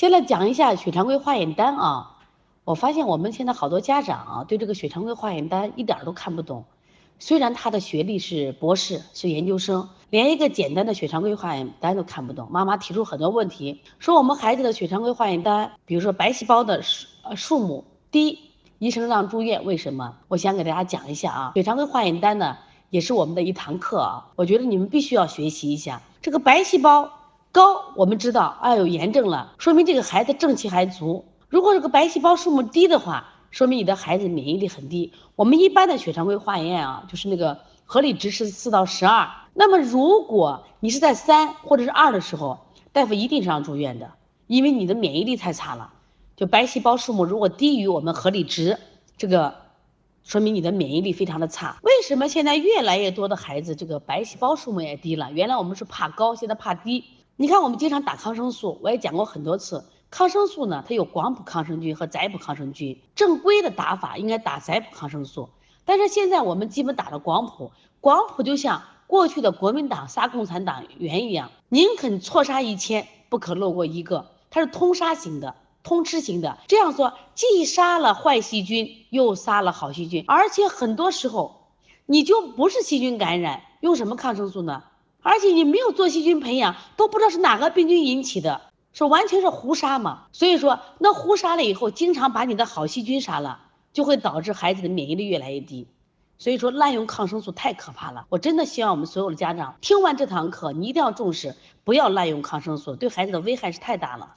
先来讲一下血常规化验单啊，我发现我们现在好多家长啊，对这个血常规化验单一点都看不懂。虽然他的学历是博士，是研究生，连一个简单的血常规化验单都看不懂。妈妈提出很多问题，说我们孩子的血常规化验单，比如说白细胞的数呃数目低，医生让住院，为什么？我想给大家讲一下啊，血常规化验单呢，也是我们的一堂课啊，我觉得你们必须要学习一下。这个白细胞高，我们知道啊有炎症了，说明这个孩子正气还足。如果这个白细胞数目低的话，说明你的孩子免疫力很低。我们一般的血常规化验啊，就是那个合理值是四到十二。那么如果你是在三或者是二的时候，大夫一定是让住院的，因为你的免疫力太差了。就白细胞数目如果低于我们合理值，这个说明你的免疫力非常的差。为什么现在越来越多的孩子这个白细胞数目也低了？原来我们是怕高，现在怕低。你看我们经常打抗生素，我也讲过很多次。抗生素呢，它有广谱抗生菌和窄谱抗生菌。正规的打法应该打窄谱抗生素，但是现在我们基本打的广谱。广谱就像过去的国民党杀共产党员一样，宁肯错杀一千，不可漏过一个。它是通杀型的、通吃型的。这样说，既杀了坏细菌，又杀了好细菌，而且很多时候你就不是细菌感染，用什么抗生素呢？而且你没有做细菌培养都不知道是哪个病菌引起的说完全是胡杀嘛。所以说那胡杀了以后经常把你的好细菌杀了就会导致孩子的免疫力越来越低。所以说滥用抗生素太可怕了。我真的希望我们所有的家长听完这堂课你一定要重视不要滥用抗生素对孩子的危害是太大了。